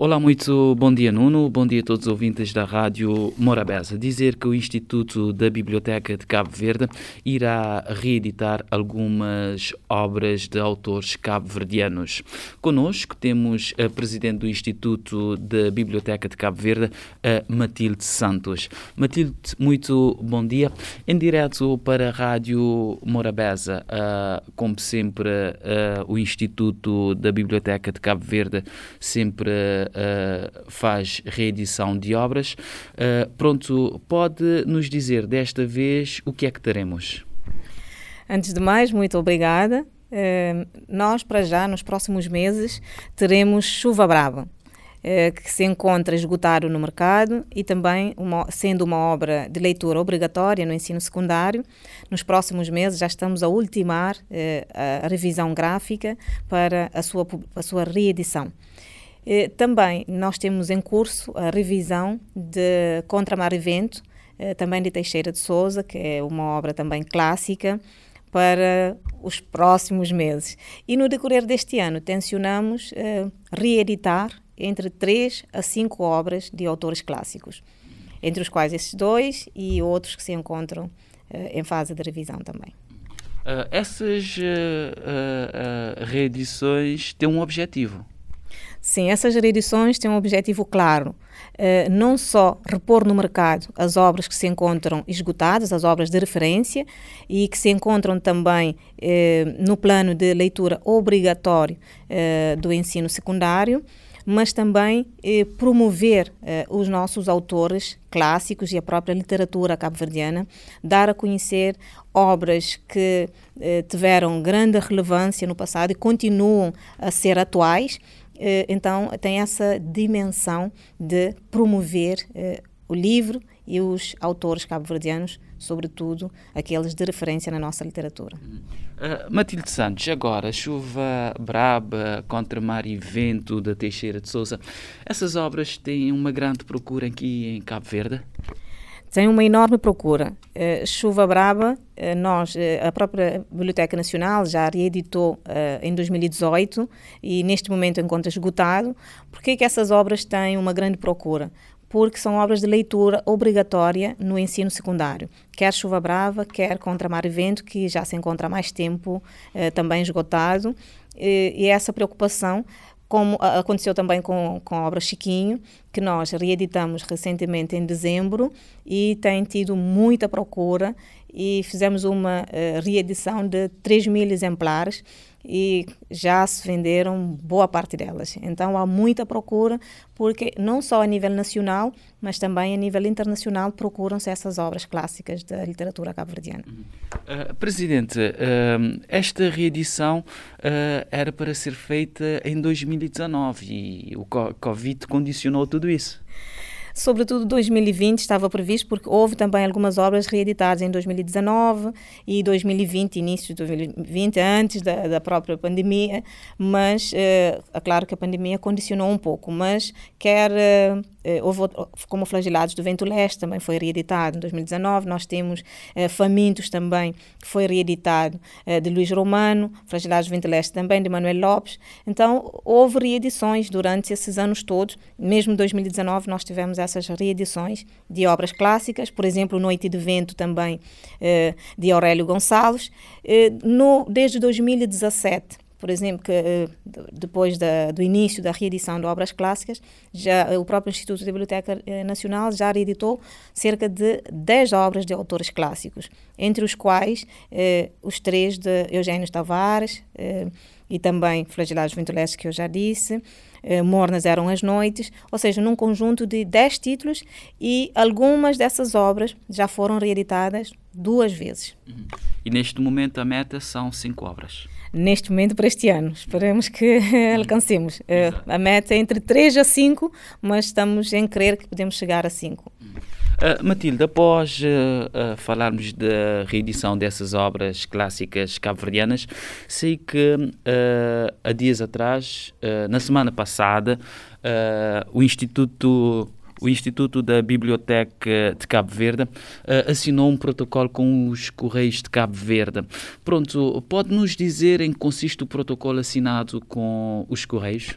Olá, muito bom dia, Nuno. Bom dia a todos os ouvintes da Rádio Morabeza. Dizer que o Instituto da Biblioteca de Cabo Verde irá reeditar algumas obras de autores cabo-verdianos. Conosco temos a Presidente do Instituto da Biblioteca de Cabo Verde, Matilde Santos. Matilde, muito bom dia. Em direto para a Rádio Morabeza, como sempre, o Instituto da Biblioteca de Cabo Verde sempre uh, faz reedição de obras. Uh, pronto, pode nos dizer desta vez o que é que teremos? Antes de mais, muito obrigada. Uh, nós, para já, nos próximos meses, teremos Chuva Brava. Que se encontra esgotado no mercado e também uma, sendo uma obra de leitura obrigatória no ensino secundário. Nos próximos meses já estamos a ultimar a revisão gráfica para a sua, a sua reedição. Eh, também nós temos em curso a revisão de Contra Mar e Vento, eh, também de Teixeira de Souza, que é uma obra também clássica, para os próximos meses. E no decorrer deste ano, tencionamos eh, reeditar entre três a cinco obras de autores clássicos, entre os quais esses dois e outros que se encontram em fase de revisão também. Uh, essas uh, uh, reedições têm um objetivo. Sim, essas reedições têm um objetivo claro. Uh, não só repor no mercado as obras que se encontram esgotadas, as obras de referência, e que se encontram também uh, no plano de leitura obrigatório uh, do ensino secundário, mas também promover os nossos autores clássicos e a própria literatura cabo-verdiana, dar a conhecer obras que tiveram grande relevância no passado e continuam a ser atuais então tem essa dimensão de promover eh, o livro e os autores cabo-verdianos, sobretudo aqueles de referência na nossa literatura. Uh, Matilde Santos, agora, Chuva Braba, Contra Mar e Vento, da Teixeira de Souza, essas obras têm uma grande procura aqui em Cabo Verde? Tem uma enorme procura. Uh, Chuva Braba, uh, nós, uh, a própria Biblioteca Nacional já reeditou em 2018 e neste momento encontra esgotado. Por que, essas obras têm uma grande procura? Porque são obras de leitura obrigatória no ensino secundário. Quer Chuva Brava, quer Contra Mar e Vento, que já se encontra há mais tempo também esgotado. e essa preocupação como aconteceu também com, com a obra Chiquinho, que nós reeditamos recentemente em dezembro e tem tido muita procura e fizemos uma uh, reedição de 3 mil exemplares e já se venderam boa parte delas. Então há muita procura, porque não só a nível nacional, mas também a nível internacional procuram-se essas obras clássicas da literatura cabo-verdiana. Uh, Presidente, uh, esta reedição uh, era para ser feita em 2019 e o Covid condicionou tudo isso sobretudo 2020 estava previsto porque houve também algumas obras reeditadas em 2019 e 2020, início de 2020, antes da, da própria pandemia, mas é claro que a pandemia condicionou um pouco, mas quer eh, eh, houve como Flagelados do Vento Leste, também foi reeditado em 2019. Nós temos eh, Famintos também, que foi reeditado eh, de Luís Romano, Flagelados do Vento Leste também de Manuel Lopes. Então, houve reedições durante esses anos todos. Mesmo em 2019 nós tivemos essas reedições de obras clássicas, por exemplo, Noite de Vento também de Aurélio Gonçalves. no, desde 2017 por exemplo, que eh, depois da, do início da reedição de obras clássicas, já o próprio Instituto de Biblioteca eh, Nacional já reeditou cerca de 10 obras de autores clássicos, entre os quais eh, os três de Eugênio Tavares eh, e também Flagelados Venturescos, que eu já disse, eh, Mornas eram as noites, ou seja, num conjunto de 10 títulos e algumas dessas obras já foram reeditadas duas vezes. Uhum. E neste momento a meta são cinco obras? neste momento para este ano. Esperemos que alcancemos. Uh, a meta é entre 3 a 5, mas estamos em crer que podemos chegar a 5. Uh, Matilde, após uh, uh, falarmos da reedição dessas obras clássicas cabo-verdianas, sei que há dias atrás, na semana passada, o Instituto o Instituto da Biblioteca de Cabo Verde uh, assinou um protocolo com os Correios de Cabo Verde. Pronto, pode nos dizer em que consiste o protocolo assinado com os Correios?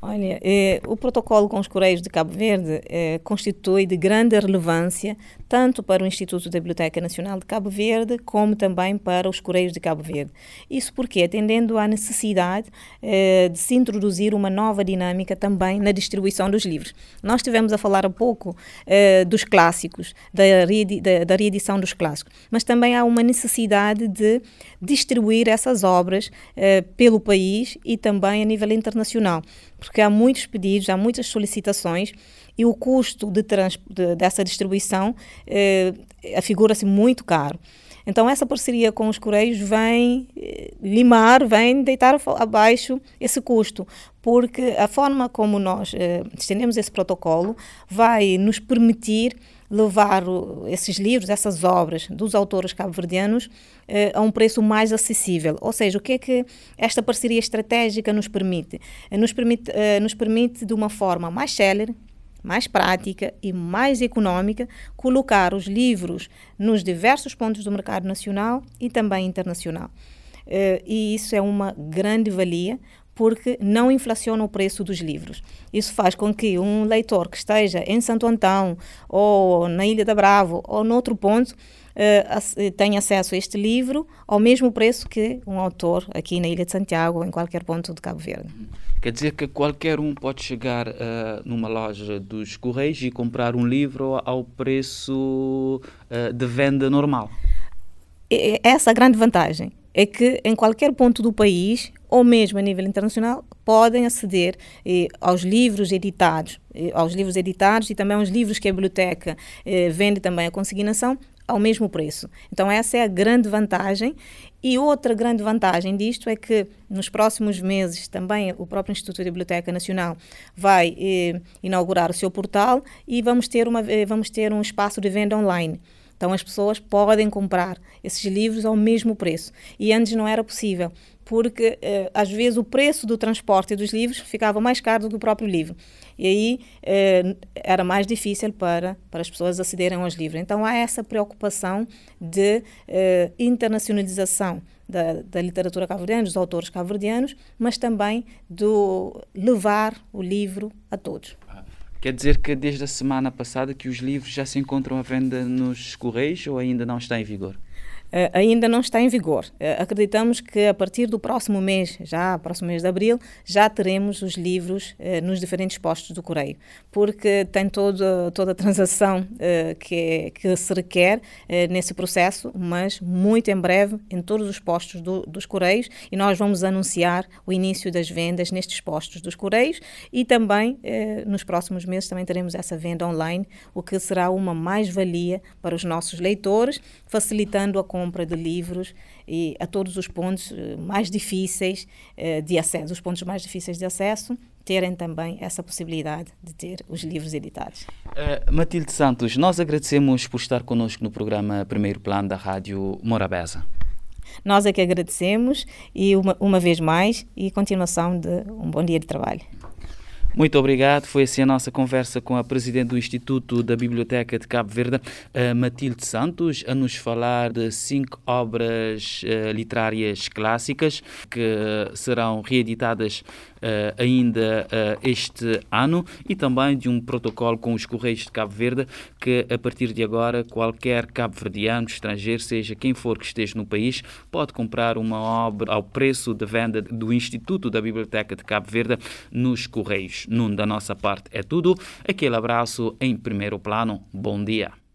Olha, eh, o protocolo com os Correios de Cabo Verde eh, constitui de grande relevância tanto para o Instituto da Biblioteca Nacional de Cabo Verde como também para os Correios de Cabo Verde. Isso porque, atendendo à necessidade eh, de se introduzir uma nova dinâmica também na distribuição dos livros. Nós tivemos a falar há pouco eh, dos clássicos, da, da, da reedição dos clássicos, mas também há uma necessidade de distribuir essas obras eh, pelo país e também a nível internacional porque há muitos pedidos, há muitas solicitações e o custo de de, dessa distribuição eh, afigura-se muito caro. Então, essa parceria com os Correios vem eh, limar, vem deitar abaixo esse custo, porque a forma como nós eh, estendemos esse protocolo vai nos permitir levar esses livros, essas obras dos autores cabo-verdianos eh, a um preço mais acessível. Ou seja, o que é que esta parceria estratégica nos permite? Eh, nos permite, eh, nos permite de uma forma mais célere, mais prática e mais econômica, colocar os livros nos diversos pontos do mercado nacional e também internacional. e isso é uma grande valia, porque não inflaciona o preço dos livros. Isso faz com que um leitor que esteja em Santo Antão, ou na Ilha da Bravo, ou noutro ponto, uh, tenha acesso a este livro ao mesmo preço que um autor aqui na Ilha de Santiago ou em qualquer ponto de Cabo Verde. Quer dizer que qualquer um pode chegar uh, numa loja dos Correios e comprar um livro ao preço uh, de venda normal? Essa é a grande vantagem é que em qualquer ponto do país, ou mesmo a nível internacional, podem aceder eh, aos livros editados, eh, aos livros editados e também aos livros que a biblioteca eh, vende também a consignação ao mesmo preço. Então essa é a grande vantagem e outra grande vantagem disto é que nos próximos meses também o próprio Instituto de Biblioteca Nacional vai eh, inaugurar o seu portal e vamos ter, uma, eh, vamos ter um espaço de venda online. Então as pessoas podem comprar esses livros ao mesmo preço. E antes não era possível, porque eh, às vezes o preço do transporte dos livros ficava mais caro do que o próprio livro. E aí eh, era mais difícil para, para as pessoas acederem aos livros. Então há essa preocupação de eh, internacionalização da, da literatura cabo-verdiana, dos autores cabo-verdianos, mas também do levar o livro a todos. Quer dizer que desde a semana passada que os livros já se encontram à venda nos correios ou ainda não está em vigor? Uh, ainda não está em vigor. Uh, acreditamos que a partir do próximo mês, já próximo mês de abril, já teremos os livros uh, nos diferentes postos do Correio, porque tem todo, toda a transação que, é, que se requer nesse processo, mas muito em breve em todos os postos do, dos Correios e nós vamos anunciar o início das vendas nestes postos dos Correios e também nos próximos meses também teremos essa venda online, o que será uma mais-valia para os nossos leitores, facilitando a compra de livros e a todos os pontos eh, mais difíceis eh, de acesso, os pontos mais difíceis de acesso, terem também essa possibilidade de ter os livros editados. Uh, Matilde Santos, nós agradecemos por estar conosco no programa Primeiro Plano da Rádio Morabeza. Nós é que agradecemos e uma, uma vez mais e continuação de um bom dia de trabalho. Muito obrigado. Foi assim a nossa conversa com a Presidente do Instituto da Biblioteca de Cabo Verde, Matilde Santos, a nos falar de cinco obras uh, literárias clássicas que serão reeditadas uh, ainda uh, este ano e também de um protocolo com os Correios de Cabo Verde que, a partir de agora, qualquer cabo-verdiano, estrangeiro, seja quem for que esteja no país, pode comprar uma obra ao preço de venda do Instituto da Biblioteca de Cabo Verde nos Correios. Num da nossa parte é tudo. Aquele abraço em primeiro plano. Bom dia.